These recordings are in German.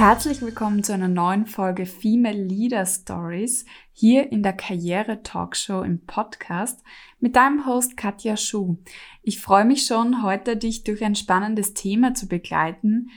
Herzlich willkommen zu einer neuen Folge Female Leader Stories hier in der Karriere Talkshow im Podcast mit deinem Host Katja Schuh. Ich freue mich schon, heute dich durch ein spannendes Thema zu begleiten.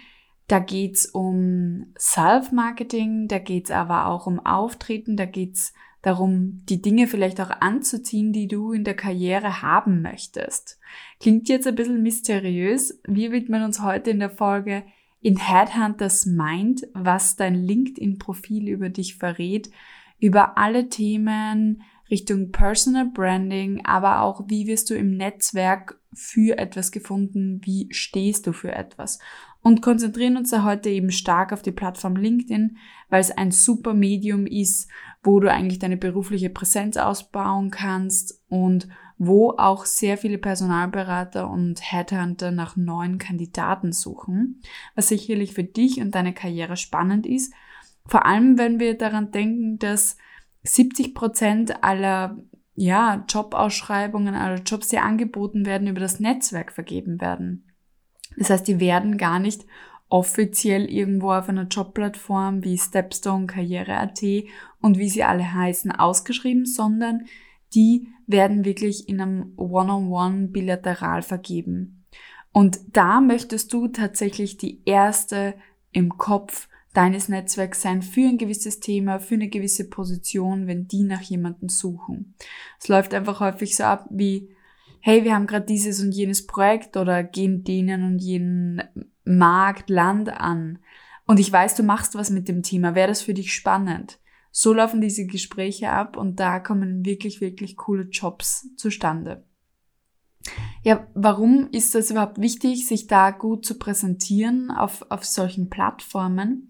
Da geht's um Self-Marketing, da geht's aber auch um Auftreten, da geht's darum, die Dinge vielleicht auch anzuziehen, die du in der Karriere haben möchtest. Klingt jetzt ein bisschen mysteriös. Wir widmen uns heute in der Folge in Headhunters Mind, was dein LinkedIn-Profil über dich verrät, über alle Themen Richtung Personal Branding, aber auch wie wirst du im Netzwerk für etwas gefunden, wie stehst du für etwas. Und konzentrieren uns da heute eben stark auf die Plattform LinkedIn, weil es ein super Medium ist, wo du eigentlich deine berufliche Präsenz ausbauen kannst und wo auch sehr viele Personalberater und Headhunter nach neuen Kandidaten suchen, was sicherlich für dich und deine Karriere spannend ist. Vor allem, wenn wir daran denken, dass 70 Prozent aller ja, Jobausschreibungen, aller Jobs, die angeboten werden, über das Netzwerk vergeben werden. Das heißt, die werden gar nicht offiziell irgendwo auf einer Jobplattform wie Stepstone, Karriere.at und wie sie alle heißen ausgeschrieben, sondern die werden wirklich in einem One-on-One bilateral vergeben. Und da möchtest du tatsächlich die erste im Kopf deines Netzwerks sein für ein gewisses Thema, für eine gewisse Position, wenn die nach jemandem suchen. Es läuft einfach häufig so ab wie, hey, wir haben gerade dieses und jenes Projekt oder gehen denen und jenen Markt, Land an. Und ich weiß, du machst was mit dem Thema. Wäre das für dich spannend? So laufen diese Gespräche ab und da kommen wirklich, wirklich coole Jobs zustande. Ja, warum ist das überhaupt wichtig, sich da gut zu präsentieren auf, auf solchen Plattformen?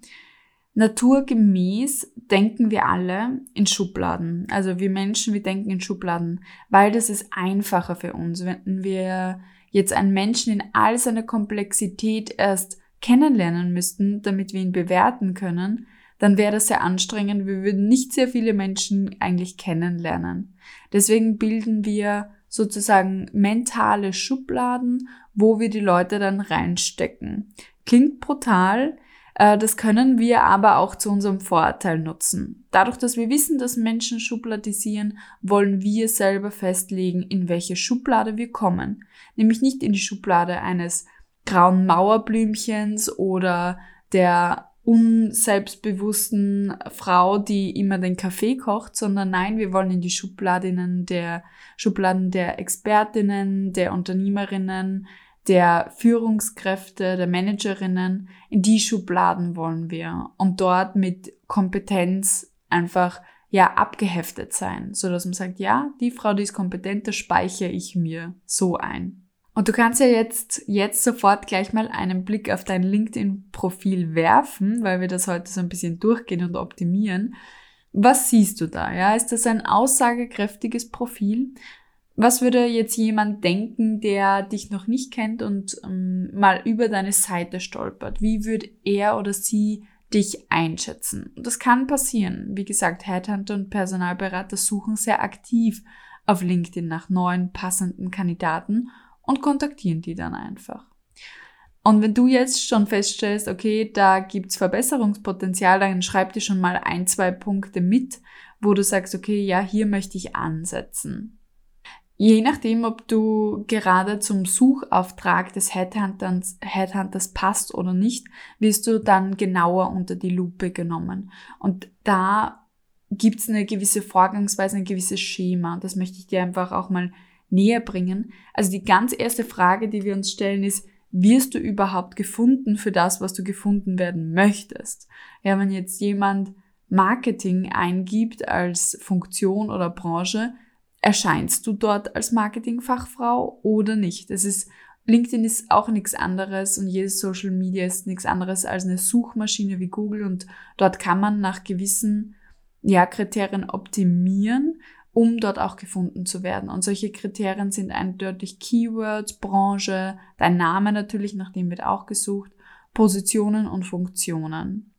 Naturgemäß denken wir alle in Schubladen. Also wir Menschen, wir denken in Schubladen, weil das ist einfacher für uns. Wenn wir jetzt einen Menschen in all seiner Komplexität erst kennenlernen müssten, damit wir ihn bewerten können, dann wäre das sehr anstrengend. Wir würden nicht sehr viele Menschen eigentlich kennenlernen. Deswegen bilden wir sozusagen mentale Schubladen, wo wir die Leute dann reinstecken. Klingt brutal, äh, das können wir aber auch zu unserem Vorteil nutzen. Dadurch, dass wir wissen, dass Menschen schubladisieren, wollen wir selber festlegen, in welche Schublade wir kommen. Nämlich nicht in die Schublade eines grauen Mauerblümchens oder der unselbstbewussten Frau, die immer den Kaffee kocht, sondern nein, wir wollen in die Schubladen der Schubladen der Expertinnen, der Unternehmerinnen, der Führungskräfte, der Managerinnen, in die Schubladen wollen wir und dort mit Kompetenz einfach ja abgeheftet sein, so dass man sagt, ja, die Frau, die ist kompetent, das speichere ich mir so ein. Und du kannst ja jetzt, jetzt sofort gleich mal einen Blick auf dein LinkedIn-Profil werfen, weil wir das heute so ein bisschen durchgehen und optimieren. Was siehst du da? Ja, ist das ein aussagekräftiges Profil? Was würde jetzt jemand denken, der dich noch nicht kennt und ähm, mal über deine Seite stolpert? Wie würde er oder sie dich einschätzen? Und das kann passieren. Wie gesagt, Headhunter und Personalberater suchen sehr aktiv auf LinkedIn nach neuen passenden Kandidaten und kontaktieren die dann einfach. Und wenn du jetzt schon feststellst, okay, da gibt's Verbesserungspotenzial, dann schreib dir schon mal ein, zwei Punkte mit, wo du sagst, okay, ja, hier möchte ich ansetzen. Je nachdem, ob du gerade zum Suchauftrag des Headhunters, Headhunters passt oder nicht, wirst du dann genauer unter die Lupe genommen. Und da gibt's eine gewisse Vorgangsweise, ein gewisses Schema. Das möchte ich dir einfach auch mal näher bringen. Also die ganz erste Frage, die wir uns stellen, ist, wirst du überhaupt gefunden für das, was du gefunden werden möchtest? Ja, wenn jetzt jemand Marketing eingibt als Funktion oder Branche, erscheinst du dort als Marketingfachfrau oder nicht? Es ist LinkedIn ist auch nichts anderes und jedes Social Media ist nichts anderes als eine Suchmaschine wie Google und dort kann man nach gewissen ja, Kriterien optimieren um dort auch gefunden zu werden. Und solche Kriterien sind eindeutig Keywords, Branche, dein Name natürlich, nach dem wird auch gesucht, Positionen und Funktionen.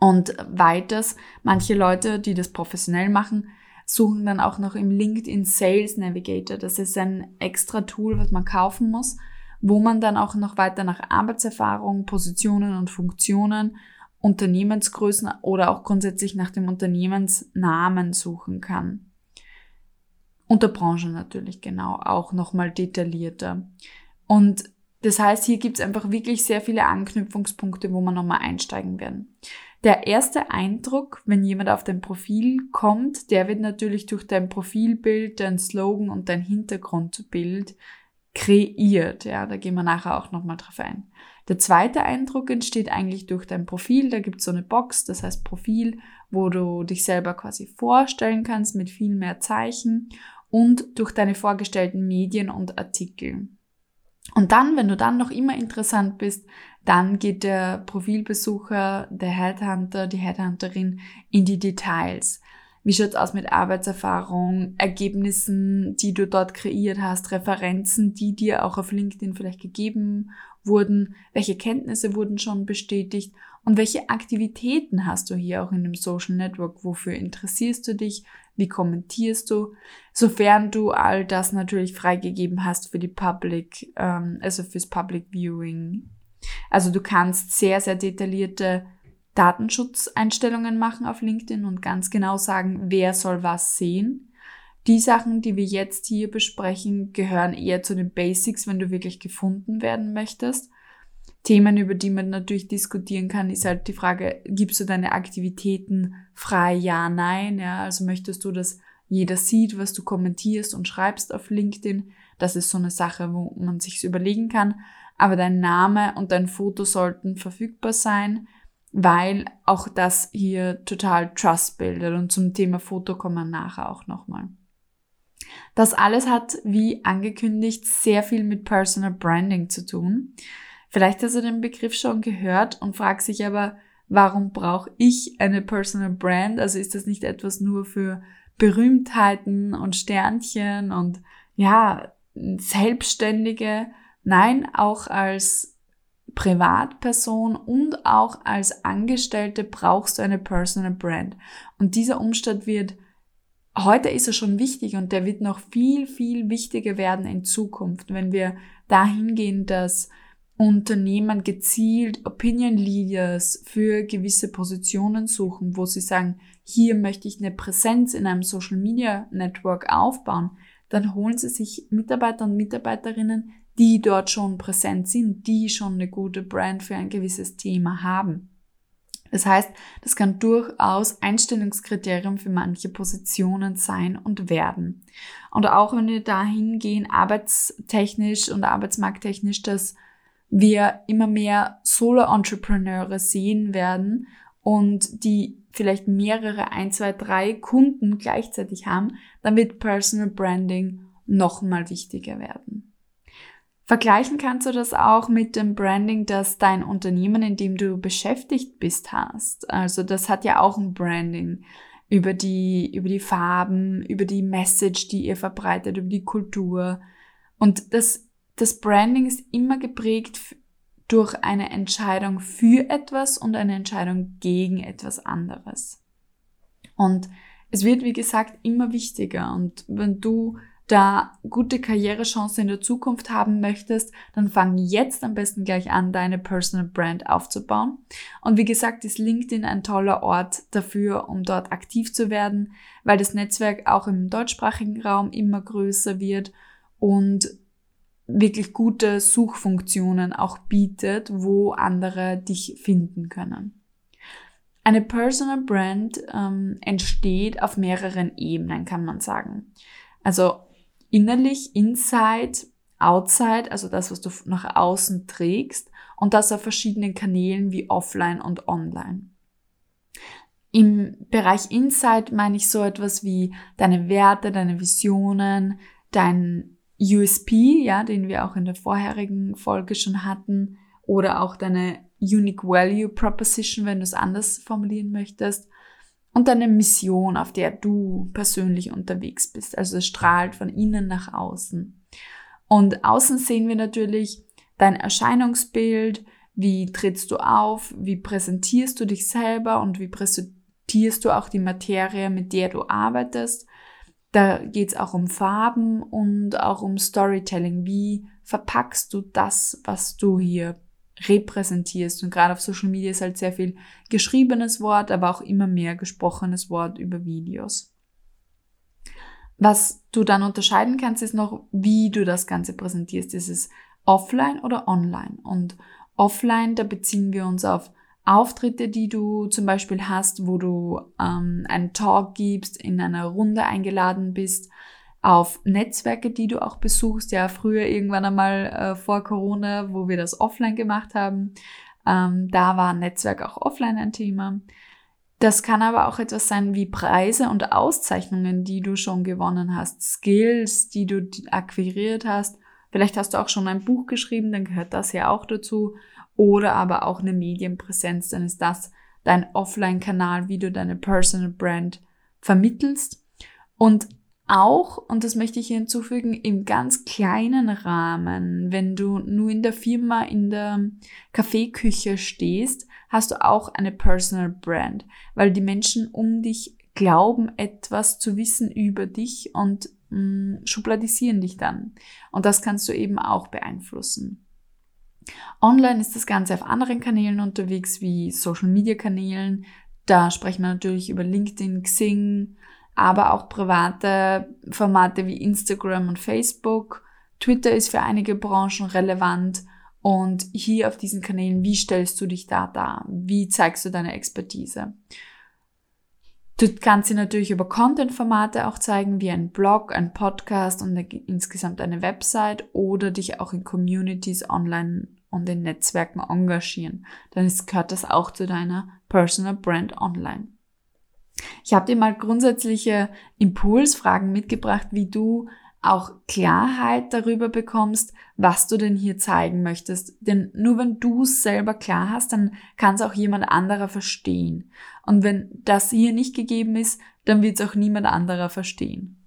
Und weiters, manche Leute, die das professionell machen, suchen dann auch noch im LinkedIn Sales Navigator. Das ist ein extra Tool, was man kaufen muss, wo man dann auch noch weiter nach Arbeitserfahrung, Positionen und Funktionen Unternehmensgrößen oder auch grundsätzlich nach dem Unternehmensnamen suchen kann. Und der Branche natürlich, genau, auch nochmal detaillierter. Und das heißt, hier gibt es einfach wirklich sehr viele Anknüpfungspunkte, wo man nochmal einsteigen werden. Der erste Eindruck, wenn jemand auf dein Profil kommt, der wird natürlich durch dein Profilbild, dein Slogan und dein Hintergrundbild kreiert. Ja, da gehen wir nachher auch nochmal drauf ein. Der zweite Eindruck entsteht eigentlich durch dein Profil. Da gibt es so eine Box, das heißt Profil, wo du dich selber quasi vorstellen kannst mit viel mehr Zeichen und durch deine vorgestellten Medien und Artikel. Und dann, wenn du dann noch immer interessant bist, dann geht der Profilbesucher, der Headhunter, die Headhunterin in die Details. Wie schaut's aus mit Arbeitserfahrung, Ergebnissen, die du dort kreiert hast, Referenzen, die dir auch auf LinkedIn vielleicht gegeben wurden? Welche Kenntnisse wurden schon bestätigt? Und welche Aktivitäten hast du hier auch in dem Social Network? Wofür interessierst du dich? Wie kommentierst du? Sofern du all das natürlich freigegeben hast für die Public, ähm, also fürs Public Viewing. Also du kannst sehr, sehr detaillierte Datenschutzeinstellungen machen auf LinkedIn und ganz genau sagen, wer soll was sehen. Die Sachen, die wir jetzt hier besprechen, gehören eher zu den Basics, wenn du wirklich gefunden werden möchtest. Themen, über die man natürlich diskutieren kann, ist halt die Frage, gibst du deine Aktivitäten frei? Ja, nein. Ja, also möchtest du, dass jeder sieht, was du kommentierst und schreibst auf LinkedIn. Das ist so eine Sache, wo man sich überlegen kann. Aber dein Name und dein Foto sollten verfügbar sein weil auch das hier total Trust bildet. Und zum Thema Foto kommen wir nachher auch nochmal. Das alles hat, wie angekündigt, sehr viel mit Personal Branding zu tun. Vielleicht hast du den Begriff schon gehört und fragst sich aber, warum brauche ich eine Personal Brand? Also ist das nicht etwas nur für Berühmtheiten und Sternchen und ja, Selbstständige? Nein, auch als Privatperson und auch als Angestellte brauchst du eine Personal Brand. Und dieser Umstand wird, heute ist er schon wichtig und der wird noch viel, viel wichtiger werden in Zukunft, wenn wir dahin gehen, dass Unternehmen gezielt Opinion Leaders für gewisse Positionen suchen, wo sie sagen, hier möchte ich eine Präsenz in einem Social Media Network aufbauen, dann holen sie sich Mitarbeiter und Mitarbeiterinnen, die dort schon präsent sind, die schon eine gute Brand für ein gewisses Thema haben. Das heißt, das kann durchaus Einstellungskriterium für manche Positionen sein und werden. Und auch wenn wir dahin gehen, arbeitstechnisch und arbeitsmarkttechnisch, dass wir immer mehr Solo-Entrepreneure sehen werden und die vielleicht mehrere, ein, zwei, drei Kunden gleichzeitig haben, dann wird Personal Branding nochmal wichtiger werden. Vergleichen kannst du das auch mit dem Branding, das dein Unternehmen, in dem du beschäftigt bist, hast. Also das hat ja auch ein Branding über die, über die Farben, über die Message, die ihr verbreitet, über die Kultur. Und das, das Branding ist immer geprägt durch eine Entscheidung für etwas und eine Entscheidung gegen etwas anderes. Und es wird, wie gesagt, immer wichtiger. Und wenn du da gute Karrierechancen in der Zukunft haben möchtest, dann fang jetzt am besten gleich an, deine Personal Brand aufzubauen. Und wie gesagt, ist LinkedIn ein toller Ort dafür, um dort aktiv zu werden, weil das Netzwerk auch im deutschsprachigen Raum immer größer wird und wirklich gute Suchfunktionen auch bietet, wo andere dich finden können. Eine Personal Brand ähm, entsteht auf mehreren Ebenen, kann man sagen. Also innerlich, inside, outside, also das, was du nach außen trägst und das auf verschiedenen Kanälen wie offline und online. Im Bereich Inside meine ich so etwas wie deine Werte, deine Visionen, dein USP, ja, den wir auch in der vorherigen Folge schon hatten, oder auch deine Unique Value Proposition, wenn du es anders formulieren möchtest und deine Mission, auf der du persönlich unterwegs bist. Also es strahlt von innen nach außen. Und außen sehen wir natürlich dein Erscheinungsbild, wie trittst du auf, wie präsentierst du dich selber und wie präsentierst du auch die Materie, mit der du arbeitest. Da geht es auch um Farben und auch um Storytelling. Wie verpackst du das, was du hier repräsentierst. Und gerade auf Social Media ist halt sehr viel geschriebenes Wort, aber auch immer mehr gesprochenes Wort über Videos. Was du dann unterscheiden kannst, ist noch, wie du das Ganze präsentierst. Ist es offline oder online? Und offline, da beziehen wir uns auf Auftritte, die du zum Beispiel hast, wo du ähm, einen Talk gibst, in einer Runde eingeladen bist, auf Netzwerke, die du auch besuchst. Ja, früher irgendwann einmal äh, vor Corona, wo wir das offline gemacht haben, ähm, da war Netzwerk auch offline ein Thema. Das kann aber auch etwas sein wie Preise und Auszeichnungen, die du schon gewonnen hast, Skills, die du akquiriert hast. Vielleicht hast du auch schon ein Buch geschrieben, dann gehört das ja auch dazu. Oder aber auch eine Medienpräsenz, dann ist das dein Offline-Kanal, wie du deine Personal Brand vermittelst. Und auch, und das möchte ich hier hinzufügen, im ganz kleinen Rahmen, wenn du nur in der Firma in der Kaffeeküche stehst, hast du auch eine Personal Brand, weil die Menschen um dich glauben etwas zu wissen über dich und mh, mm, schubladisieren dich dann. Und das kannst du eben auch beeinflussen. Online ist das Ganze auf anderen Kanälen unterwegs, wie Social Media Kanälen. Da sprechen wir natürlich über LinkedIn, Xing, aber auch private Formate wie Instagram und Facebook. Twitter ist für einige Branchen relevant und hier auf diesen Kanälen, wie stellst du dich da dar? Wie zeigst du deine Expertise? Du kannst sie natürlich über Content-Formate auch zeigen, wie ein Blog, ein Podcast und eine, insgesamt eine Website oder dich auch in Communities online und in Netzwerken engagieren. Dann gehört das auch zu deiner Personal Brand online. Ich habe dir mal grundsätzliche Impulsfragen mitgebracht, wie du auch Klarheit darüber bekommst, was du denn hier zeigen möchtest. Denn nur wenn du es selber klar hast, dann kann es auch jemand anderer verstehen. Und wenn das hier nicht gegeben ist, dann wird es auch niemand anderer verstehen.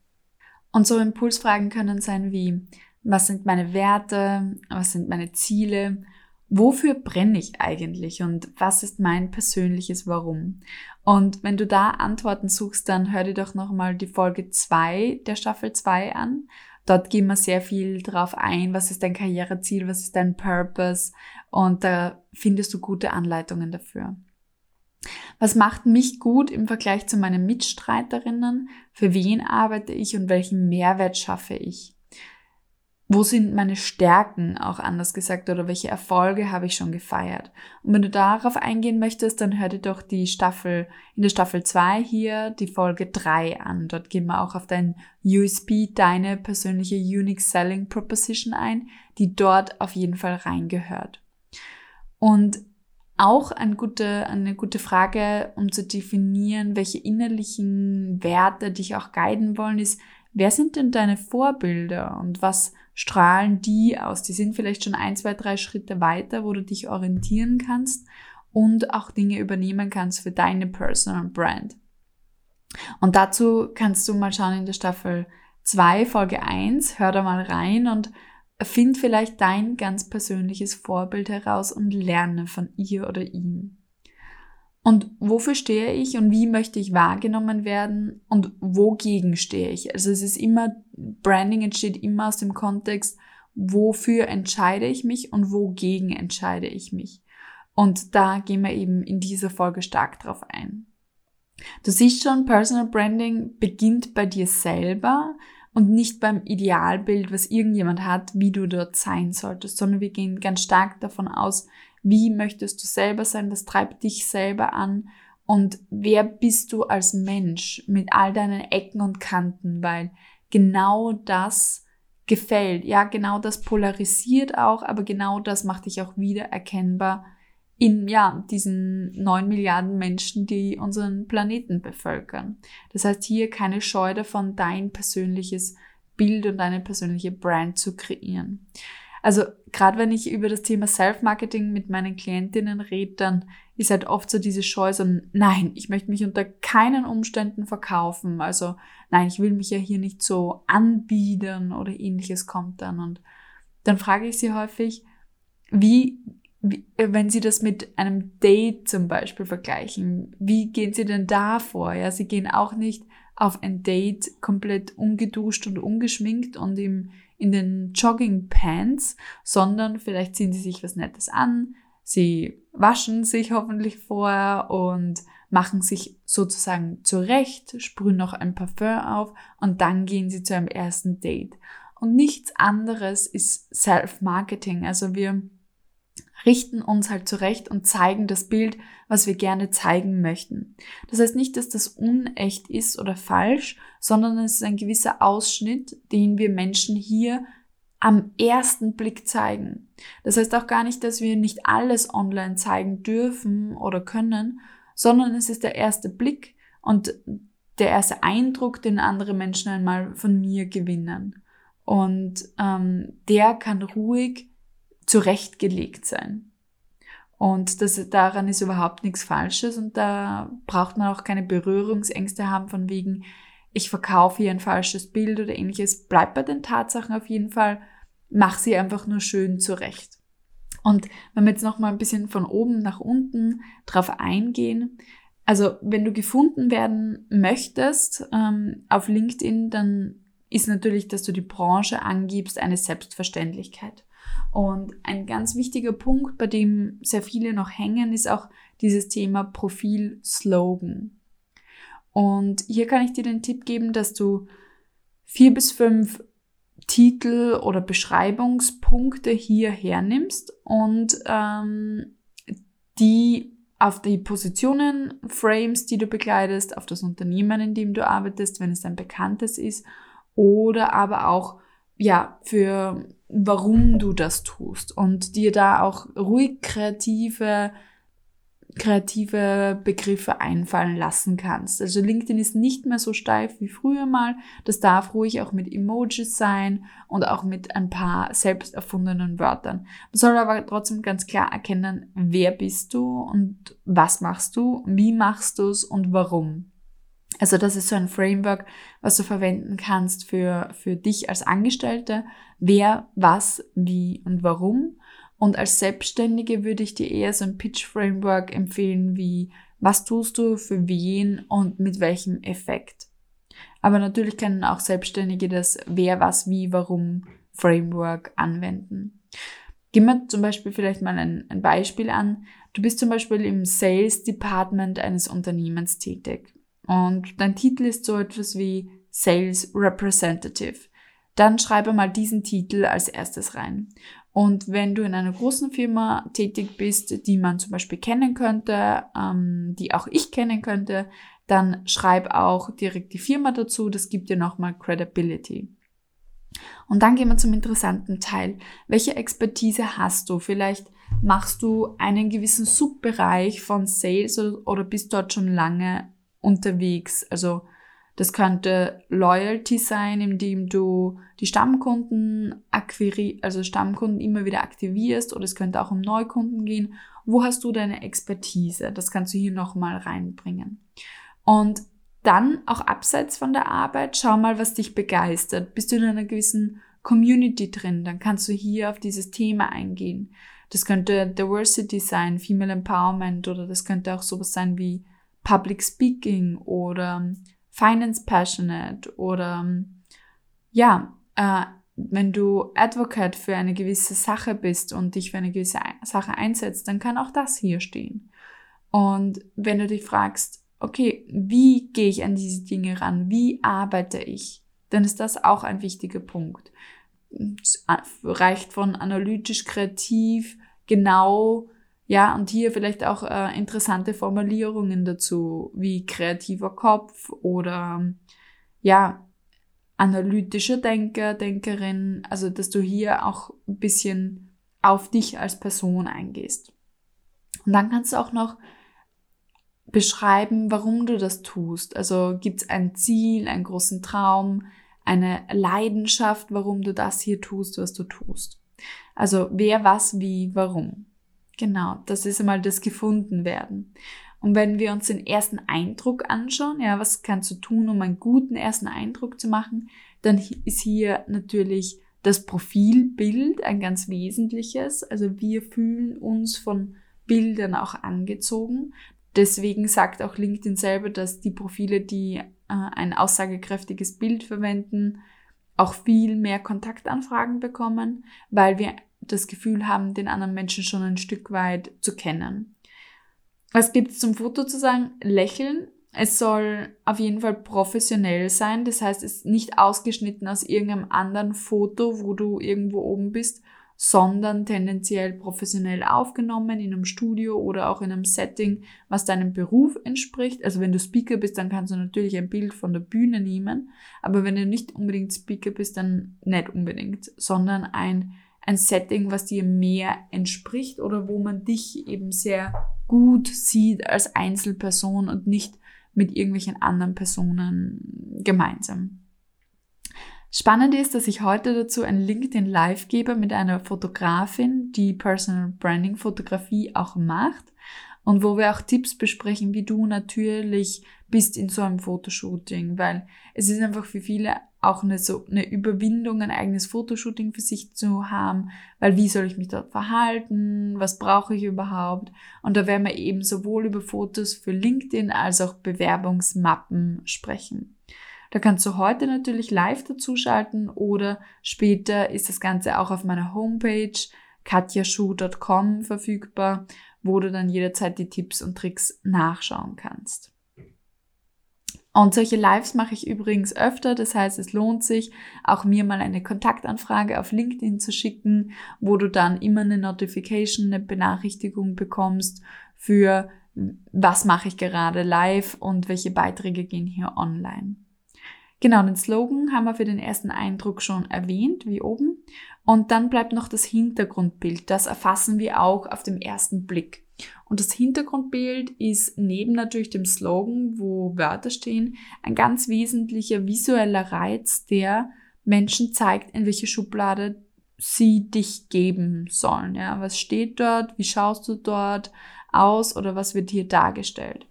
Und so Impulsfragen können sein wie, was sind meine Werte, was sind meine Ziele, wofür brenne ich eigentlich und was ist mein persönliches Warum? Und wenn du da Antworten suchst, dann hör dir doch nochmal die Folge 2 der Staffel 2 an. Dort gehen wir sehr viel drauf ein, was ist dein Karriereziel, was ist dein Purpose und da findest du gute Anleitungen dafür. Was macht mich gut im Vergleich zu meinen Mitstreiterinnen? Für wen arbeite ich und welchen Mehrwert schaffe ich? Wo sind meine Stärken, auch anders gesagt, oder welche Erfolge habe ich schon gefeiert. Und wenn du darauf eingehen möchtest, dann hör dir doch die Staffel, in der Staffel 2 hier die Folge 3 an. Dort gehen wir auch auf dein USP, deine persönliche Unique Selling Proposition ein, die dort auf jeden Fall reingehört. Und auch eine gute, eine gute Frage, um zu definieren, welche innerlichen Werte dich auch guiden wollen, ist, wer sind denn deine Vorbilder und was strahlen die aus? Die sind vielleicht schon ein, zwei, drei Schritte weiter, wo du dich orientieren kannst und auch Dinge übernehmen kannst für deine Personal Brand. Und dazu kannst du mal schauen in der Staffel 2, Folge 1, hör da mal rein und find vielleicht dein ganz persönliches Vorbild heraus und lerne von ihr oder ihm. Und wofür stehe ich und wie möchte ich wahrgenommen werden und wogegen stehe ich? Also es ist immer, Branding entsteht immer aus dem Kontext, wofür entscheide ich mich und wogegen entscheide ich mich. Und da gehen wir eben in dieser Folge stark drauf ein. Du siehst schon, Personal Branding beginnt bei dir selber und nicht beim Idealbild, was irgendjemand hat, wie du dort sein solltest, sondern wir gehen ganz stark davon aus, wie möchtest du selber sein? Was treibt dich selber an? Und wer bist du als Mensch mit all deinen Ecken und Kanten? Weil genau das gefällt. Ja, genau das polarisiert auch, aber genau das macht dich auch wieder erkennbar in, ja, diesen neun Milliarden Menschen, die unseren Planeten bevölkern. Das heißt, hier keine Scheu davon, dein persönliches Bild und deine persönliche Brand zu kreieren. Also gerade wenn ich über das Thema Self-Marketing mit meinen Klientinnen rede, dann ist halt oft so diese Scheu, so nein, ich möchte mich unter keinen Umständen verkaufen. Also nein, ich will mich ja hier nicht so anbieten oder ähnliches kommt dann. Und dann frage ich sie häufig, wie, wie wenn sie das mit einem Date zum Beispiel vergleichen, wie gehen sie denn da vor? Ja, sie gehen auch nicht auf ein Date komplett ungeduscht und ungeschminkt und im, in den Jogging Pants, sondern vielleicht ziehen sie sich was Nettes an, sie waschen sich hoffentlich vorher und machen sich sozusagen zurecht, sprühen noch ein Parfum auf und dann gehen sie zu einem ersten Date. Und nichts anderes ist Self-Marketing. Also wir richten uns halt zurecht und zeigen das Bild, was wir gerne zeigen möchten. Das heißt nicht, dass das unecht ist oder falsch, sondern es ist ein gewisser Ausschnitt, den wir Menschen hier am ersten Blick zeigen. Das heißt auch gar nicht, dass wir nicht alles online zeigen dürfen oder können, sondern es ist der erste Blick und der erste Eindruck, den andere Menschen einmal von mir gewinnen. Und ähm, der kann ruhig zurechtgelegt sein. Und das, daran ist überhaupt nichts Falsches und da braucht man auch keine Berührungsängste haben von wegen, ich verkaufe hier ein falsches Bild oder ähnliches. Bleib bei den Tatsachen auf jeden Fall, mach sie einfach nur schön zurecht. Und wenn wir jetzt noch mal ein bisschen von oben nach unten drauf eingehen, also wenn du gefunden werden möchtest ähm, auf LinkedIn, dann ist natürlich, dass du die Branche angibst, eine Selbstverständlichkeit. Und ein ganz wichtiger Punkt, bei dem sehr viele noch hängen, ist auch dieses Thema Profil-Slogan. Und hier kann ich dir den Tipp geben, dass du vier bis fünf Titel oder Beschreibungspunkte hier hernimmst und ähm, die auf die Positionen, Frames, die du bekleidest, auf das Unternehmen, in dem du arbeitest, wenn es ein bekanntes ist, oder aber auch ja für warum du das tust und dir da auch ruhig kreative kreative Begriffe einfallen lassen kannst. Also LinkedIn ist nicht mehr so steif wie früher mal. Das darf ruhig auch mit Emojis sein und auch mit ein paar selbst erfundenen Wörtern. Man soll aber trotzdem ganz klar erkennen, wer bist du und was machst du, wie machst du es und warum. Also das ist so ein Framework, was du verwenden kannst für, für dich als Angestellte. Wer, was, wie und warum. Und als Selbstständige würde ich dir eher so ein Pitch-Framework empfehlen wie, was tust du, für wen und mit welchem Effekt. Aber natürlich können auch Selbstständige das Wer, was, wie, warum Framework anwenden. Gehen wir zum Beispiel vielleicht mal ein, ein Beispiel an. Du bist zum Beispiel im Sales Department eines Unternehmens tätig. Und dein Titel ist so etwas wie Sales Representative. Dann schreibe mal diesen Titel als erstes rein. Und wenn du in einer großen Firma tätig bist, die man zum Beispiel kennen könnte, ähm, die auch ich kennen könnte, dann schreib auch direkt die Firma dazu. Das gibt dir nochmal Credibility. Und dann gehen wir zum interessanten Teil. Welche Expertise hast du? Vielleicht machst du einen gewissen Subbereich von Sales oder, oder bist dort schon lange unterwegs. Also das könnte Loyalty sein, indem du die Stammkunden akquiri also Stammkunden immer wieder aktivierst oder es könnte auch um Neukunden gehen. Wo hast du deine Expertise? Das kannst du hier nochmal reinbringen. Und dann auch abseits von der Arbeit, schau mal, was dich begeistert. Bist du in einer gewissen Community drin, dann kannst du hier auf dieses Thema eingehen. Das könnte Diversity sein, Female Empowerment oder das könnte auch sowas sein wie Public Speaking oder Finance Passionate oder ja, äh, wenn du Advocate für eine gewisse Sache bist und dich für eine gewisse Sache einsetzt, dann kann auch das hier stehen. Und wenn du dich fragst, okay, wie gehe ich an diese Dinge ran? Wie arbeite ich? Dann ist das auch ein wichtiger Punkt. Es reicht von analytisch, kreativ, genau ja, und hier vielleicht auch äh, interessante Formulierungen dazu, wie kreativer Kopf oder ja, analytischer Denker, Denkerin, also dass du hier auch ein bisschen auf dich als Person eingehst. Und dann kannst du auch noch beschreiben, warum du das tust. Also gibt es ein Ziel, einen großen Traum, eine Leidenschaft, warum du das hier tust, was du tust. Also wer, was, wie, warum. Genau, das ist einmal das Gefundenwerden. Und wenn wir uns den ersten Eindruck anschauen, ja, was kannst du tun, um einen guten ersten Eindruck zu machen, dann ist hier natürlich das Profilbild ein ganz wesentliches. Also wir fühlen uns von Bildern auch angezogen. Deswegen sagt auch LinkedIn selber, dass die Profile, die äh, ein aussagekräftiges Bild verwenden, auch viel mehr Kontaktanfragen bekommen, weil wir das Gefühl haben, den anderen Menschen schon ein Stück weit zu kennen. Was gibt es zum Foto zu sagen? Lächeln. Es soll auf jeden Fall professionell sein. Das heißt, es ist nicht ausgeschnitten aus irgendeinem anderen Foto, wo du irgendwo oben bist, sondern tendenziell professionell aufgenommen in einem Studio oder auch in einem Setting, was deinem Beruf entspricht. Also wenn du Speaker bist, dann kannst du natürlich ein Bild von der Bühne nehmen, aber wenn du nicht unbedingt Speaker bist, dann nicht unbedingt, sondern ein, ein Setting, was dir mehr entspricht oder wo man dich eben sehr gut sieht als Einzelperson und nicht mit irgendwelchen anderen Personen gemeinsam. Spannend ist, dass ich heute dazu ein LinkedIn Live gebe mit einer Fotografin, die Personal Branding Fotografie auch macht und wo wir auch Tipps besprechen, wie du natürlich bist in so einem Fotoshooting, weil es ist einfach für viele auch eine, so eine Überwindung, ein eigenes Fotoshooting für sich zu haben, weil wie soll ich mich dort verhalten, was brauche ich überhaupt? Und da werden wir eben sowohl über Fotos für LinkedIn als auch Bewerbungsmappen sprechen. Da kannst du heute natürlich live dazuschalten oder später ist das Ganze auch auf meiner Homepage katjaschuh.com verfügbar, wo du dann jederzeit die Tipps und Tricks nachschauen kannst. Und solche Lives mache ich übrigens öfter. Das heißt, es lohnt sich, auch mir mal eine Kontaktanfrage auf LinkedIn zu schicken, wo du dann immer eine Notification, eine Benachrichtigung bekommst für was mache ich gerade live und welche Beiträge gehen hier online. Genau, den Slogan haben wir für den ersten Eindruck schon erwähnt, wie oben. Und dann bleibt noch das Hintergrundbild. Das erfassen wir auch auf dem ersten Blick. Und das Hintergrundbild ist neben natürlich dem Slogan, wo Wörter stehen, ein ganz wesentlicher visueller Reiz, der Menschen zeigt, in welche Schublade sie dich geben sollen. Ja, was steht dort? Wie schaust du dort aus? Oder was wird hier dargestellt?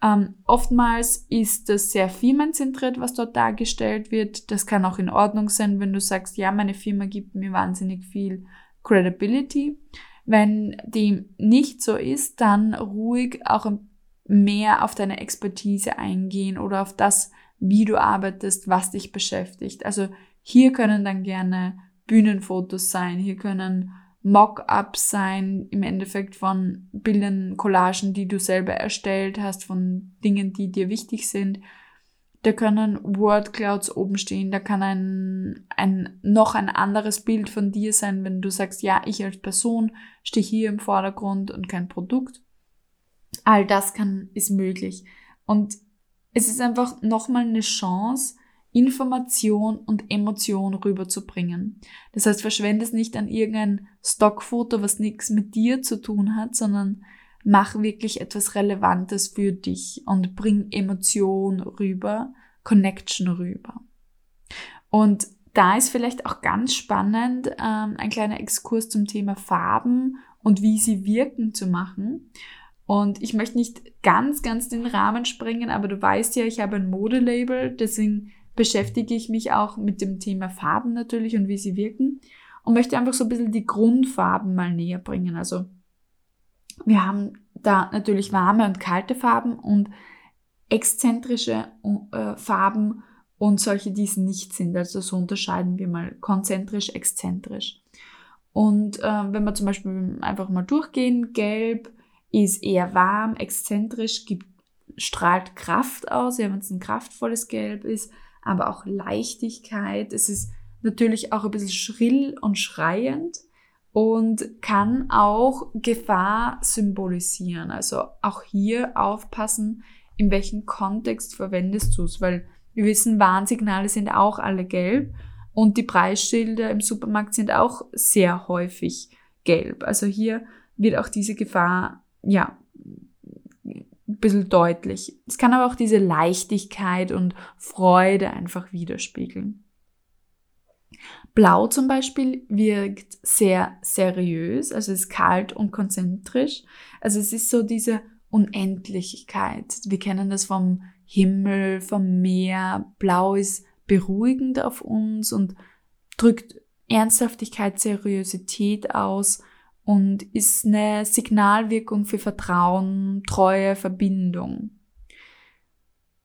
Ähm, oftmals ist das sehr firmenzentriert, was dort dargestellt wird. Das kann auch in Ordnung sein, wenn du sagst, ja, meine Firma gibt mir wahnsinnig viel Credibility. Wenn dem nicht so ist, dann ruhig auch mehr auf deine Expertise eingehen oder auf das, wie du arbeitest, was dich beschäftigt. Also hier können dann gerne Bühnenfotos sein, hier können Mock-ups sein, im Endeffekt von Bildern, Collagen, die du selber erstellt hast, von Dingen, die dir wichtig sind. Da können Word-Clouds oben stehen, da kann ein, ein, noch ein anderes Bild von dir sein, wenn du sagst, ja, ich als Person stehe hier im Vordergrund und kein Produkt. All das kann, ist möglich. Und es ist einfach nochmal eine Chance, Information und Emotion rüberzubringen. Das heißt, verschwende es nicht an irgendein Stockfoto, was nichts mit dir zu tun hat, sondern mach wirklich etwas Relevantes für dich und bring Emotion rüber, Connection rüber. Und da ist vielleicht auch ganz spannend, ähm, ein kleiner Exkurs zum Thema Farben und wie sie wirken zu machen. Und ich möchte nicht ganz, ganz den Rahmen sprengen, aber du weißt ja, ich habe ein Modelabel, deswegen beschäftige ich mich auch mit dem Thema Farben natürlich und wie sie wirken und möchte einfach so ein bisschen die Grundfarben mal näher bringen. Also wir haben da natürlich warme und kalte Farben und exzentrische äh, Farben und solche, die es nicht sind. Also so unterscheiden wir mal konzentrisch, exzentrisch. Und äh, wenn wir zum Beispiel einfach mal durchgehen, gelb ist eher warm, exzentrisch, gibt, strahlt Kraft aus, ja, wenn es ein kraftvolles Gelb ist aber auch Leichtigkeit. Es ist natürlich auch ein bisschen schrill und schreiend und kann auch Gefahr symbolisieren. Also auch hier aufpassen, in welchem Kontext verwendest du es, weil wir wissen, Warnsignale sind auch alle gelb und die Preisschilder im Supermarkt sind auch sehr häufig gelb. Also hier wird auch diese Gefahr, ja, ein bisschen deutlich. Es kann aber auch diese Leichtigkeit und Freude einfach widerspiegeln. Blau zum Beispiel wirkt sehr seriös, also ist kalt und konzentrisch. Also es ist so diese Unendlichkeit. Wir kennen das vom Himmel, vom Meer. Blau ist beruhigend auf uns und drückt Ernsthaftigkeit, Seriosität aus und ist eine Signalwirkung für Vertrauen, Treue, Verbindung.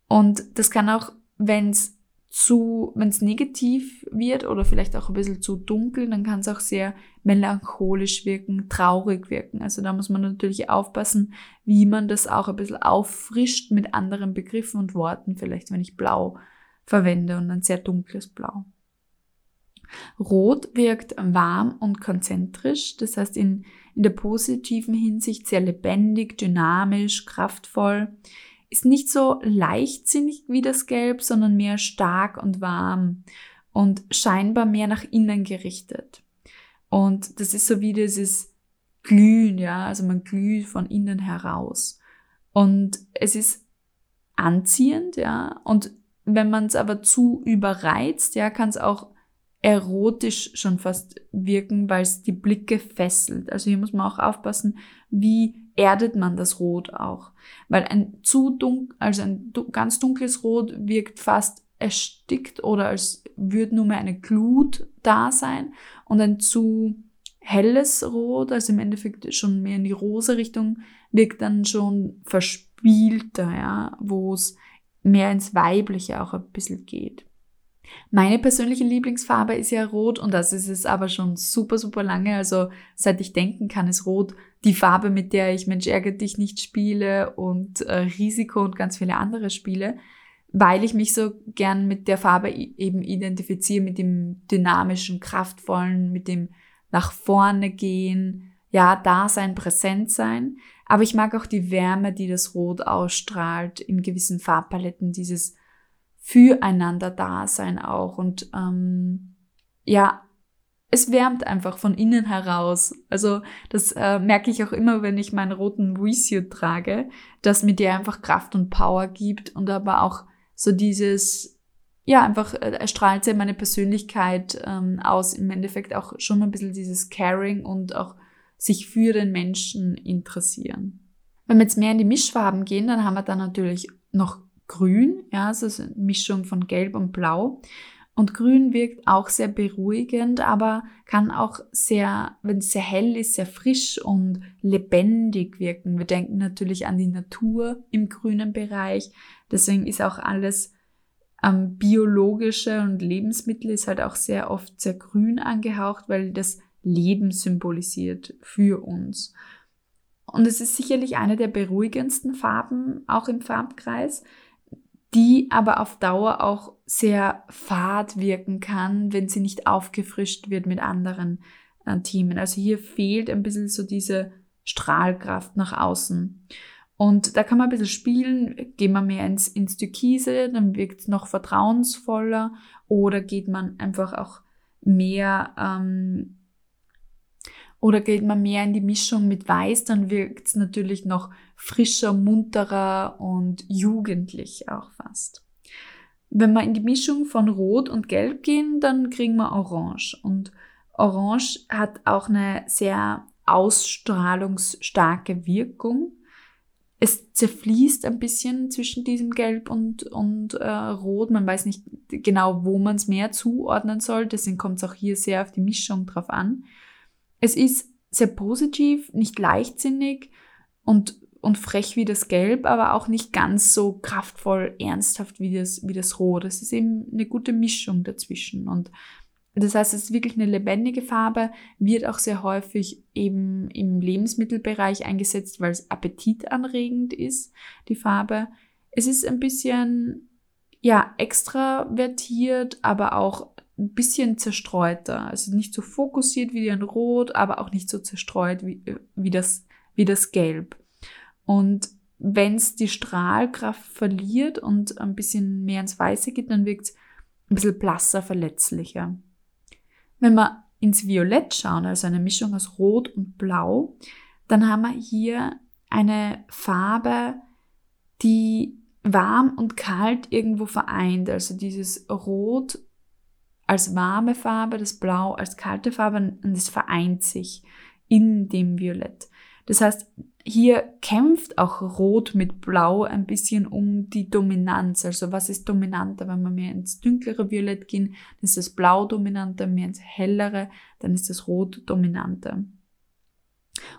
Und das kann auch, wenn es zu, wenn es negativ wird oder vielleicht auch ein bisschen zu dunkel, dann kann es auch sehr melancholisch wirken, traurig wirken. Also da muss man natürlich aufpassen, wie man das auch ein bisschen auffrischt mit anderen Begriffen und Worten, vielleicht wenn ich blau verwende und ein sehr dunkles Blau. Rot wirkt warm und konzentrisch, das heißt in, in der positiven Hinsicht sehr lebendig, dynamisch, kraftvoll ist nicht so leichtsinnig wie das Gelb, sondern mehr stark und warm und scheinbar mehr nach innen gerichtet. Und das ist so wie dieses Glühen, ja, also man glüht von innen heraus. Und es ist anziehend, ja, und wenn man es aber zu überreizt, ja, kann es auch erotisch schon fast wirken, weil es die Blicke fesselt. Also hier muss man auch aufpassen, wie erdet man das Rot auch. Weil ein zu dunkel, also ein ganz dunkles Rot wirkt fast erstickt oder als würde nur mehr eine Glut da sein und ein zu helles Rot, also im Endeffekt schon mehr in die rosa Richtung, wirkt dann schon verspielter, ja, wo es mehr ins Weibliche auch ein bisschen geht. Meine persönliche Lieblingsfarbe ist ja rot und das ist es aber schon super, super lange. Also seit ich denken kann, ist rot die Farbe, mit der ich Mensch ärgere dich nicht spiele und äh, Risiko und ganz viele andere Spiele, weil ich mich so gern mit der Farbe eben identifiziere, mit dem dynamischen, kraftvollen, mit dem nach vorne gehen, ja, da sein, präsent sein. Aber ich mag auch die Wärme, die das Rot ausstrahlt in gewissen Farbpaletten, dieses füreinander da sein auch und ähm, ja, es wärmt einfach von innen heraus. Also das äh, merke ich auch immer, wenn ich meinen roten Vuisio trage, dass mir der einfach Kraft und Power gibt und aber auch so dieses, ja, einfach äh, strahlt sehr meine Persönlichkeit ähm, aus, im Endeffekt auch schon ein bisschen dieses Caring und auch sich für den Menschen interessieren. Wenn wir jetzt mehr in die Mischfarben gehen, dann haben wir da natürlich noch grün, ja, also eine Mischung von gelb und blau. Und grün wirkt auch sehr beruhigend, aber kann auch sehr, wenn es sehr hell ist, sehr frisch und lebendig wirken. Wir denken natürlich an die Natur im grünen Bereich. Deswegen ist auch alles ähm, biologische und Lebensmittel ist halt auch sehr oft sehr grün angehaucht, weil das Leben symbolisiert für uns. Und es ist sicherlich eine der beruhigendsten Farben auch im Farbkreis die aber auf Dauer auch sehr fad wirken kann, wenn sie nicht aufgefrischt wird mit anderen äh, Themen. Also hier fehlt ein bisschen so diese Strahlkraft nach außen. Und da kann man ein bisschen spielen, gehen wir mehr ins, ins Türkise, dann wirkt es noch vertrauensvoller oder geht man einfach auch mehr ähm, oder geht man mehr in die Mischung mit Weiß, dann wirkt es natürlich noch frischer, munterer und jugendlich auch fast. Wenn wir in die Mischung von Rot und Gelb gehen, dann kriegen wir Orange. Und Orange hat auch eine sehr ausstrahlungsstarke Wirkung. Es zerfließt ein bisschen zwischen diesem Gelb und, und äh, Rot. Man weiß nicht genau, wo man es mehr zuordnen soll. Deswegen kommt es auch hier sehr auf die Mischung drauf an. Es ist sehr positiv, nicht leichtsinnig und, und frech wie das Gelb, aber auch nicht ganz so kraftvoll, ernsthaft wie das, wie das Rot. Es ist eben eine gute Mischung dazwischen. Und das heißt, es ist wirklich eine lebendige Farbe, wird auch sehr häufig eben im Lebensmittelbereich eingesetzt, weil es appetitanregend ist, die Farbe. Es ist ein bisschen, ja, extravertiert, aber auch ein bisschen zerstreuter. Also nicht so fokussiert wie ein Rot, aber auch nicht so zerstreut wie, wie, das, wie das Gelb. Und wenn es die Strahlkraft verliert und ein bisschen mehr ins Weiße geht, dann wirkt es ein bisschen blasser, verletzlicher. Wenn wir ins Violett schauen, also eine Mischung aus Rot und Blau, dann haben wir hier eine Farbe, die warm und kalt irgendwo vereint. Also dieses Rot als warme Farbe, das Blau als kalte Farbe und es vereint sich in dem Violett. Das heißt, hier kämpft auch Rot mit Blau ein bisschen um die Dominanz. Also was ist dominanter? Wenn wir mehr ins dunklere Violett gehen, dann ist das Blau dominanter, mehr ins hellere, dann ist das Rot dominanter.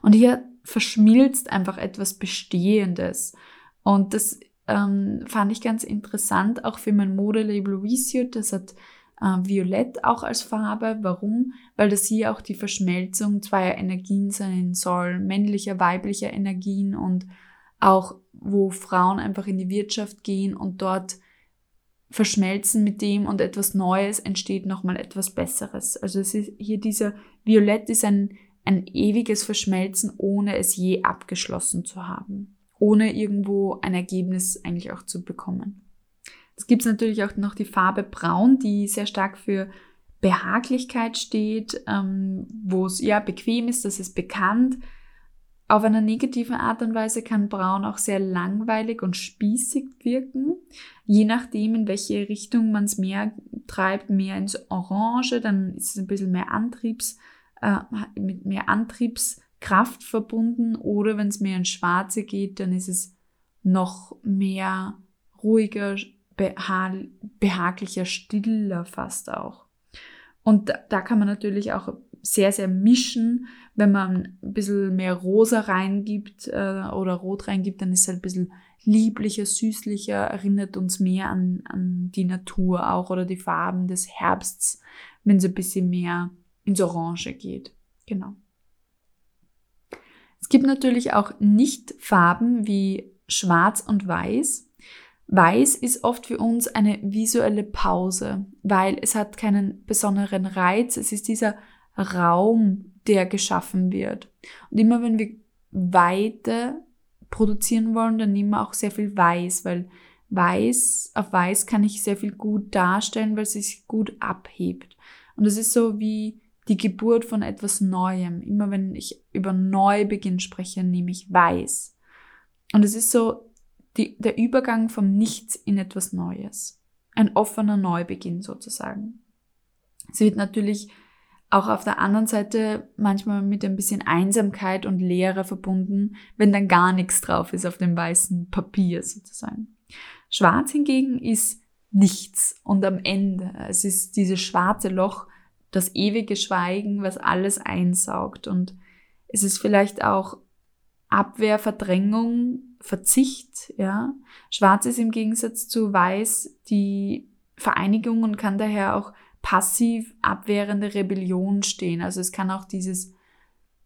Und hier verschmilzt einfach etwas Bestehendes. Und das ähm, fand ich ganz interessant, auch für mein Modelabel Resuit. Das hat Violett auch als Farbe. Warum? Weil das hier auch die Verschmelzung zweier Energien sein soll, männlicher, weiblicher Energien und auch wo Frauen einfach in die Wirtschaft gehen und dort verschmelzen mit dem und etwas Neues entsteht nochmal etwas Besseres. Also es ist hier dieser Violett ist ein, ein ewiges Verschmelzen, ohne es je abgeschlossen zu haben. Ohne irgendwo ein Ergebnis eigentlich auch zu bekommen. Es gibt natürlich auch noch die Farbe Braun, die sehr stark für Behaglichkeit steht, ähm, wo es ja bequem ist, das ist bekannt. Auf einer negativen Art und Weise kann Braun auch sehr langweilig und spießig wirken. Je nachdem, in welche Richtung man es mehr treibt, mehr ins Orange, dann ist es ein bisschen mehr Antriebs, äh, mit mehr Antriebskraft verbunden. Oder wenn es mehr ins Schwarze geht, dann ist es noch mehr ruhiger, behaglicher, stiller fast auch. Und da, kann man natürlich auch sehr, sehr mischen. Wenn man ein bisschen mehr rosa reingibt äh, oder rot reingibt, dann ist es halt ein bisschen lieblicher, süßlicher, erinnert uns mehr an, an die Natur auch oder die Farben des Herbsts, wenn es ein bisschen mehr ins Orange geht. Genau. Es gibt natürlich auch nicht Farben wie Schwarz und Weiß. Weiß ist oft für uns eine visuelle Pause, weil es hat keinen besonderen Reiz. Es ist dieser Raum, der geschaffen wird. Und immer wenn wir Weite produzieren wollen, dann nehmen wir auch sehr viel Weiß, weil Weiß, auf Weiß kann ich sehr viel gut darstellen, weil es sich gut abhebt. Und es ist so wie die Geburt von etwas Neuem. Immer wenn ich über Neubeginn spreche, nehme ich Weiß. Und es ist so die, der Übergang vom Nichts in etwas Neues. Ein offener Neubeginn sozusagen. Es wird natürlich auch auf der anderen Seite manchmal mit ein bisschen Einsamkeit und Leere verbunden, wenn dann gar nichts drauf ist auf dem weißen Papier sozusagen. Schwarz hingegen ist nichts und am Ende. Es ist dieses schwarze Loch, das ewige Schweigen, was alles einsaugt und es ist vielleicht auch Abwehr, Verdrängung, Verzicht, ja. Schwarz ist im Gegensatz zu Weiß die Vereinigung und kann daher auch passiv abwehrende Rebellion stehen. Also es kann auch dieses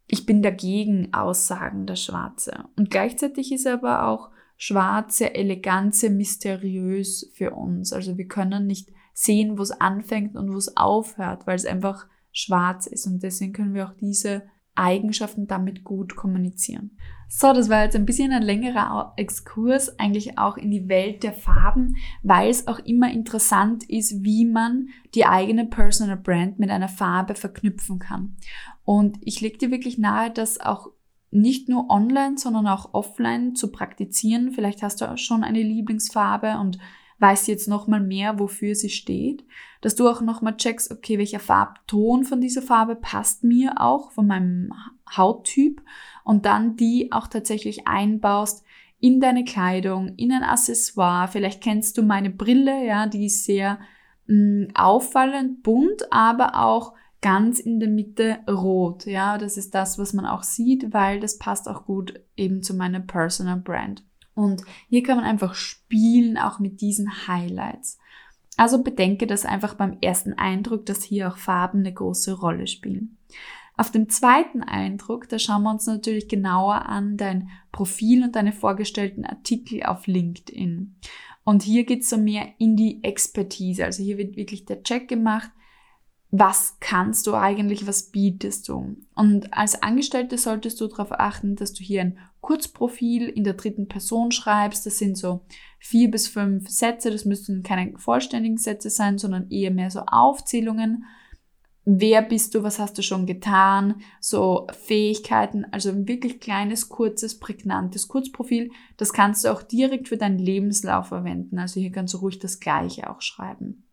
Ich bin dagegen aussagen, das Schwarze. Und gleichzeitig ist aber auch Schwarz sehr elegant, sehr mysteriös für uns. Also wir können nicht sehen, wo es anfängt und wo es aufhört, weil es einfach schwarz ist. Und deswegen können wir auch diese Eigenschaften damit gut kommunizieren. So, das war jetzt ein bisschen ein längerer Exkurs eigentlich auch in die Welt der Farben, weil es auch immer interessant ist, wie man die eigene Personal Brand mit einer Farbe verknüpfen kann. Und ich lege dir wirklich nahe, das auch nicht nur online, sondern auch offline zu praktizieren. Vielleicht hast du auch schon eine Lieblingsfarbe und weißt jetzt nochmal mehr, wofür sie steht. Dass du auch nochmal checkst, okay, welcher Farbton von dieser Farbe passt mir auch, von meinem Hauttyp. Und dann die auch tatsächlich einbaust in deine Kleidung, in ein Accessoire. Vielleicht kennst du meine Brille, ja, die ist sehr mh, mm, auffallend bunt, aber auch ganz in der Mitte rot. Ja, das ist das, was man auch sieht, weil das passt auch gut eben zu meiner Personal Brand. Und hier kann man einfach spielen, auch mit diesen Highlights. Also bedenke das einfach beim ersten Eindruck, dass hier auch Farben eine große Rolle spielen. Auf dem zweiten Eindruck, da schauen wir uns natürlich genauer an dein Profil und deine vorgestellten Artikel auf LinkedIn. Und hier geht es so mehr in die Expertise. Also hier wird wirklich der Check gemacht, was kannst du eigentlich, was bietest du. Und als Angestellte solltest du darauf achten, dass du hier ein Kurzprofil in der dritten Person schreibst. Das sind so vier bis fünf Sätze. Das müssten keine vollständigen Sätze sein, sondern eher mehr so Aufzählungen. Wer bist du? Was hast du schon getan? So Fähigkeiten, also ein wirklich kleines, kurzes, prägnantes Kurzprofil. Das kannst du auch direkt für deinen Lebenslauf verwenden. Also hier kannst du ruhig das Gleiche auch schreiben.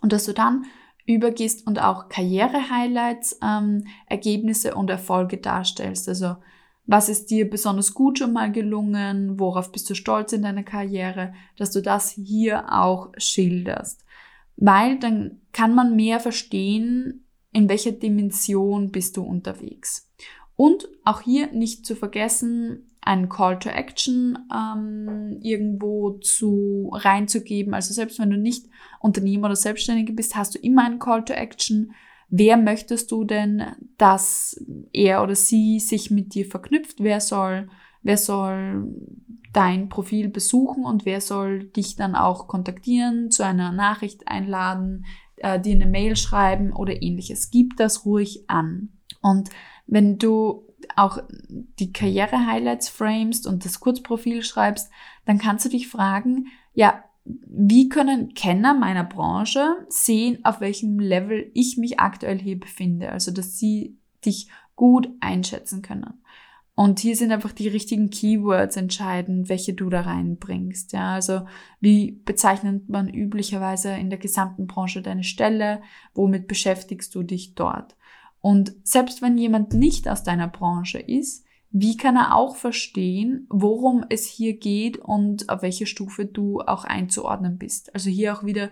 Und dass du dann übergehst und auch Karriere-Highlights, ähm, Ergebnisse und Erfolge darstellst. Also was ist dir besonders gut schon mal gelungen, worauf bist du stolz in deiner Karriere, dass du das hier auch schilderst. Weil dann kann man mehr verstehen, in welcher Dimension bist du unterwegs. Und auch hier nicht zu vergessen, einen Call to Action ähm, irgendwo zu reinzugeben. Also selbst wenn du nicht Unternehmer oder Selbstständige bist, hast du immer einen Call to Action. Wer möchtest du denn, dass er oder sie sich mit dir verknüpft? Wer soll, wer soll dein Profil besuchen und wer soll dich dann auch kontaktieren, zu einer Nachricht einladen, äh, dir eine Mail schreiben oder ähnliches. Gib das ruhig an. Und wenn du auch die Karriere-Highlights framest und das Kurzprofil schreibst, dann kannst du dich fragen, ja, wie können Kenner meiner Branche sehen, auf welchem Level ich mich aktuell hier befinde? Also, dass sie dich gut einschätzen können. Und hier sind einfach die richtigen Keywords entscheidend, welche du da reinbringst. Ja, also wie bezeichnet man üblicherweise in der gesamten Branche deine Stelle? Womit beschäftigst du dich dort? Und selbst wenn jemand nicht aus deiner Branche ist, wie kann er auch verstehen, worum es hier geht und auf welche Stufe du auch einzuordnen bist? Also hier auch wieder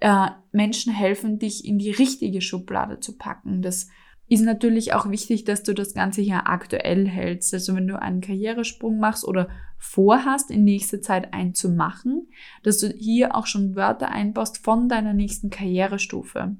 äh, Menschen helfen, dich in die richtige Schublade zu packen. Das ist natürlich auch wichtig, dass du das Ganze hier aktuell hältst. Also wenn du einen Karrieresprung machst oder vorhast, in nächster Zeit einen zu machen, dass du hier auch schon Wörter einbaust von deiner nächsten Karrierestufe.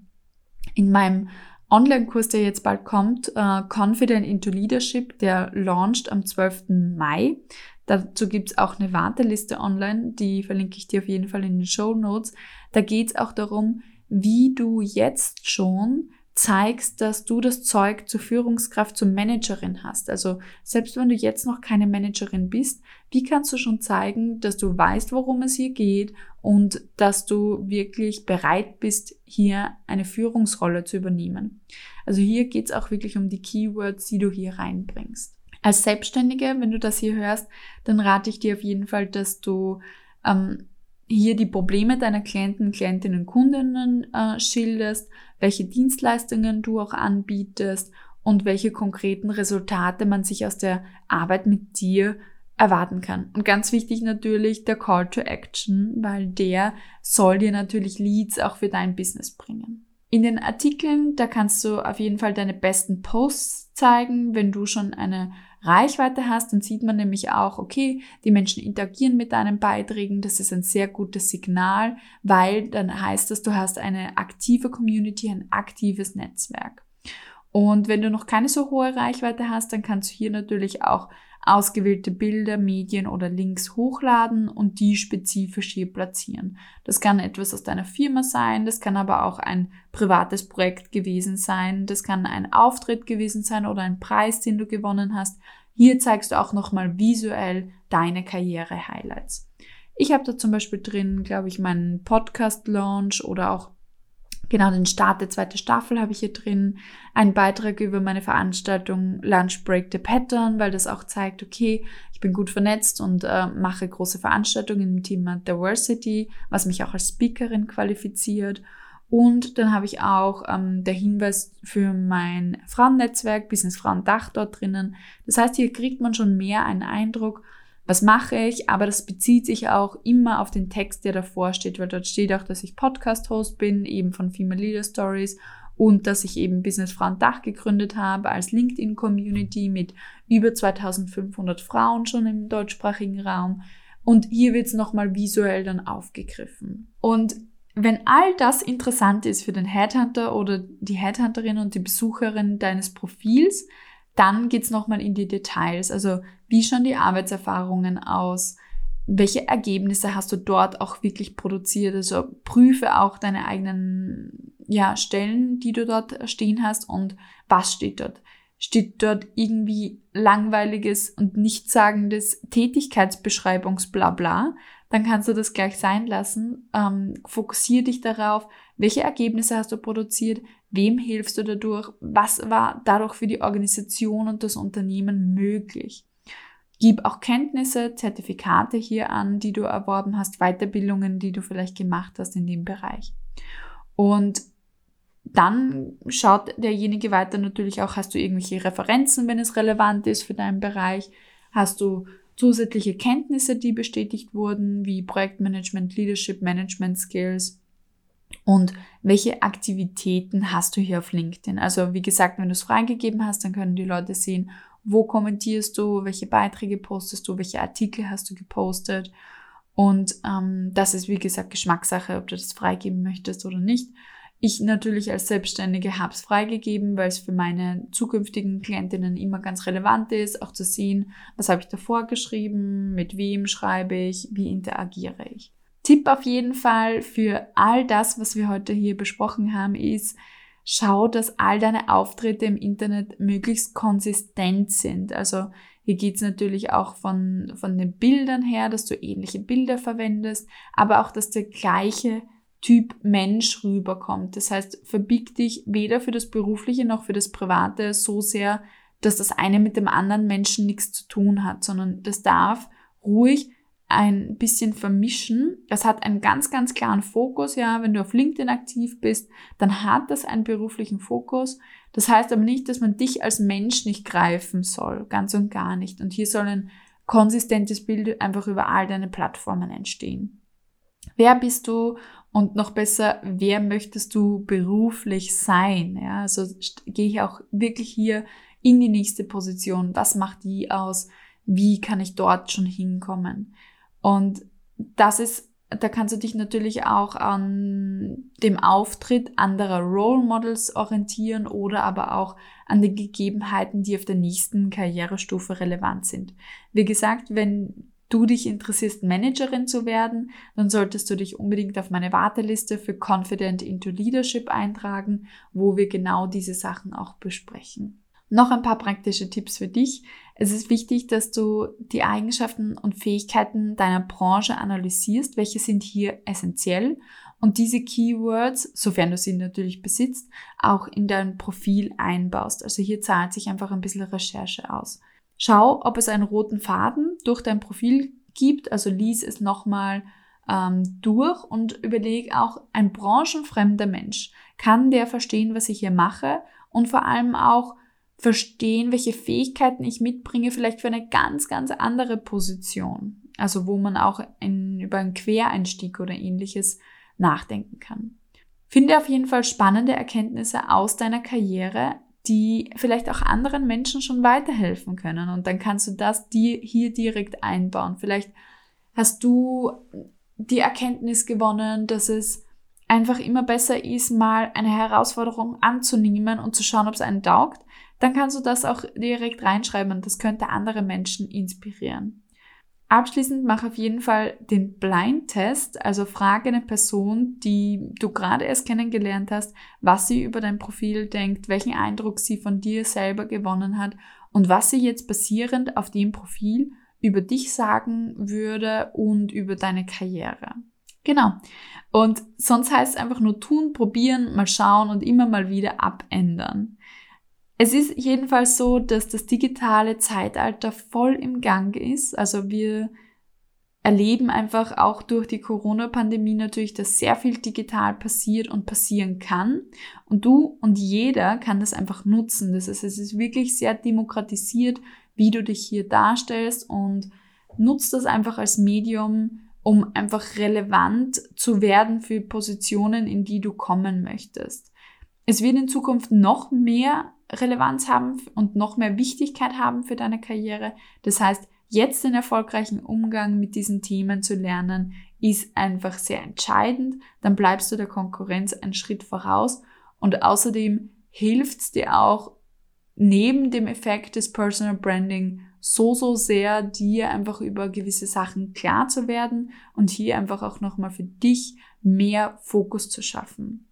In meinem Online-Kurs, der jetzt bald kommt, uh, Confident into Leadership, der launcht am 12. Mai. Dazu gibt's auch eine Warteliste online, die verlinke ich dir auf jeden Fall in den Show Notes. Da geht's auch darum, wie du jetzt schon zeigst, dass du das Zeug zur Führungskraft, zur Managerin hast. Also selbst wenn du jetzt noch keine Managerin bist, wie kannst du schon zeigen, dass du weißt, worum es hier geht und dass du wirklich bereit bist, hier eine Führungsrolle zu übernehmen. Also hier geht es auch wirklich um die Keywords, die du hier reinbringst. Als Selbstständige, wenn du das hier hörst, dann rate ich dir auf jeden Fall, dass du ähm, hier die Probleme deiner Klienten, Klientinnen, Kundinnen äh, schilderst, welche Dienstleistungen du auch anbietest und welche konkreten Resultate man sich aus der Arbeit mit dir erwarten kann. Und ganz wichtig natürlich der Call to Action, weil der soll dir natürlich Leads auch für dein Business bringen. In den Artikeln, da kannst du auf jeden Fall deine besten Posts zeigen, wenn du schon eine Reichweite hast, dann sieht man nämlich auch, okay, die Menschen interagieren mit deinen Beiträgen, das ist ein sehr gutes Signal, weil dann heißt das, du hast eine aktive Community, ein aktives Netzwerk. Und wenn du noch keine so hohe Reichweite hast, dann kannst du hier natürlich auch ausgewählte Bilder, Medien oder Links hochladen und die spezifisch hier platzieren. Das kann etwas aus deiner Firma sein, das kann aber auch ein privates Projekt gewesen sein, das kann ein Auftritt gewesen sein oder ein Preis, den du gewonnen hast. Hier zeigst du auch nochmal visuell deine Karriere-Highlights. Ich habe da zum Beispiel drin, glaube ich, meinen Podcast-Launch oder auch Genau, den Start der zweiten Staffel habe ich hier drin. Ein Beitrag über meine Veranstaltung Lunch Break the Pattern, weil das auch zeigt, okay, ich bin gut vernetzt und äh, mache große Veranstaltungen im Thema Diversity, was mich auch als Speakerin qualifiziert. Und dann habe ich auch ähm, der Hinweis für mein Frauennetzwerk, Business Frauen Dach dort drinnen. Das heißt, hier kriegt man schon mehr einen Eindruck, was mache ich, aber das bezieht sich auch immer auf den Text, der davor steht, weil dort steht auch, dass ich Podcast-Host bin, eben von Female Leader Stories und dass ich eben Business Frauen Dach gegründet habe als LinkedIn-Community mit über 2500 Frauen schon im deutschsprachigen Raum. Und hier wird es nochmal visuell dann aufgegriffen. Und wenn all das interessant ist für den Headhunter oder die Headhunterin und die Besucherin deines Profils, dann geht's nochmal in die Details. Also wie schauen die Arbeitserfahrungen aus? Welche Ergebnisse hast du dort auch wirklich produziert? Also prüfe auch deine eigenen ja, Stellen, die du dort stehen hast und was steht dort? Steht dort irgendwie langweiliges und nichtssagendes Tätigkeitsbeschreibungsblabla? Dann kannst du das gleich sein lassen. Ähm, fokussiere dich darauf, welche Ergebnisse hast du produziert, Wem hilfst du dadurch? Was war dadurch für die Organisation und das Unternehmen möglich? Gib auch Kenntnisse, Zertifikate hier an, die du erworben hast, Weiterbildungen, die du vielleicht gemacht hast in dem Bereich. Und dann schaut derjenige weiter natürlich auch, hast du irgendwelche Referenzen, wenn es relevant ist für deinen Bereich? Hast du zusätzliche Kenntnisse, die bestätigt wurden, wie Projektmanagement, Leadership, Management Skills? Und welche Aktivitäten hast du hier auf LinkedIn? Also wie gesagt, wenn du es freigegeben hast, dann können die Leute sehen, wo kommentierst du, welche Beiträge postest du, welche Artikel hast du gepostet. Und ähm, das ist, wie gesagt, Geschmackssache, ob du das freigeben möchtest oder nicht. Ich natürlich als Selbstständige habe es freigegeben, weil es für meine zukünftigen Klientinnen immer ganz relevant ist, auch zu sehen, was habe ich davor geschrieben, mit wem schreibe ich, wie interagiere ich. Tipp auf jeden Fall für all das, was wir heute hier besprochen haben, ist, schau, dass all deine Auftritte im Internet möglichst konsistent sind. Also hier geht's natürlich auch von, von den Bildern her, dass du ähnliche Bilder verwendest, aber auch, dass der gleiche Typ Mensch rüberkommt. Das heißt, verbieg dich weder für das Berufliche noch für das Private so sehr, dass das eine mit dem anderen Menschen nichts zu tun hat, sondern das darf ruhig ein bisschen vermischen. Das hat einen ganz, ganz klaren Fokus. Ja, wenn du auf LinkedIn aktiv bist, dann hat das einen beruflichen Fokus. Das heißt aber nicht, dass man dich als Mensch nicht greifen soll. Ganz und gar nicht. Und hier soll ein konsistentes Bild einfach über all deine Plattformen entstehen. Wer bist du? Und noch besser, wer möchtest du beruflich sein? Ja, also gehe ich auch wirklich hier in die nächste Position. Was macht die aus? Wie kann ich dort schon hinkommen? Und das ist, da kannst du dich natürlich auch an dem Auftritt anderer Role Models orientieren oder aber auch an den Gegebenheiten, die auf der nächsten Karrierestufe relevant sind. Wie gesagt, wenn du dich interessierst, Managerin zu werden, dann solltest du dich unbedingt auf meine Warteliste für Confident into Leadership eintragen, wo wir genau diese Sachen auch besprechen. Noch ein paar praktische Tipps für dich. Es ist wichtig, dass du die Eigenschaften und Fähigkeiten deiner Branche analysierst, welche sind hier essentiell und diese Keywords, sofern du sie natürlich besitzt, auch in dein Profil einbaust. Also hier zahlt sich einfach ein bisschen Recherche aus. Schau, ob es einen roten Faden durch dein Profil gibt, also lies es nochmal ähm, durch und überleg auch, ein branchenfremder Mensch, kann der verstehen, was ich hier mache und vor allem auch, verstehen, welche Fähigkeiten ich mitbringe, vielleicht für eine ganz, ganz andere Position. Also wo man auch in, über einen Quereinstieg oder ähnliches nachdenken kann. Finde auf jeden Fall spannende Erkenntnisse aus deiner Karriere, die vielleicht auch anderen Menschen schon weiterhelfen können. Und dann kannst du das dir hier direkt einbauen. Vielleicht hast du die Erkenntnis gewonnen, dass es einfach immer besser ist, mal eine Herausforderung anzunehmen und zu schauen, ob es einen taugt dann kannst du das auch direkt reinschreiben und das könnte andere Menschen inspirieren. Abschließend mach auf jeden Fall den Blind-Test, also frage eine Person, die du gerade erst kennengelernt hast, was sie über dein Profil denkt, welchen Eindruck sie von dir selber gewonnen hat und was sie jetzt basierend auf dem Profil über dich sagen würde und über deine Karriere. Genau. Und sonst heißt es einfach nur tun, probieren, mal schauen und immer mal wieder abändern. Es ist jedenfalls so, dass das digitale Zeitalter voll im Gang ist. Also wir erleben einfach auch durch die Corona-Pandemie natürlich, dass sehr viel digital passiert und passieren kann. Und du und jeder kann das einfach nutzen. Das heißt, es ist wirklich sehr demokratisiert, wie du dich hier darstellst und nutzt das einfach als Medium, um einfach relevant zu werden für Positionen, in die du kommen möchtest. Es wird in Zukunft noch mehr Relevanz haben und noch mehr Wichtigkeit haben für deine Karriere. Das heißt, jetzt den erfolgreichen Umgang mit diesen Themen zu lernen, ist einfach sehr entscheidend. Dann bleibst du der Konkurrenz einen Schritt voraus und außerdem hilft es dir auch neben dem Effekt des Personal Branding so, so sehr, dir einfach über gewisse Sachen klar zu werden und hier einfach auch nochmal für dich mehr Fokus zu schaffen.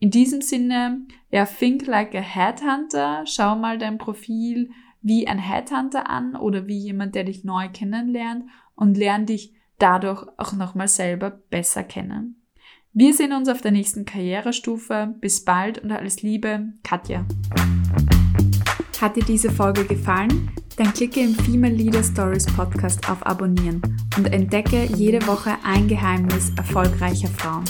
In diesem Sinne, ja, think like a Headhunter. Schau mal dein Profil wie ein Headhunter an oder wie jemand, der dich neu kennenlernt und lern dich dadurch auch nochmal selber besser kennen. Wir sehen uns auf der nächsten Karrierestufe. Bis bald und alles Liebe, Katja. Hat dir diese Folge gefallen? Dann klicke im Female Leader Stories Podcast auf Abonnieren und entdecke jede Woche ein Geheimnis erfolgreicher Frauen.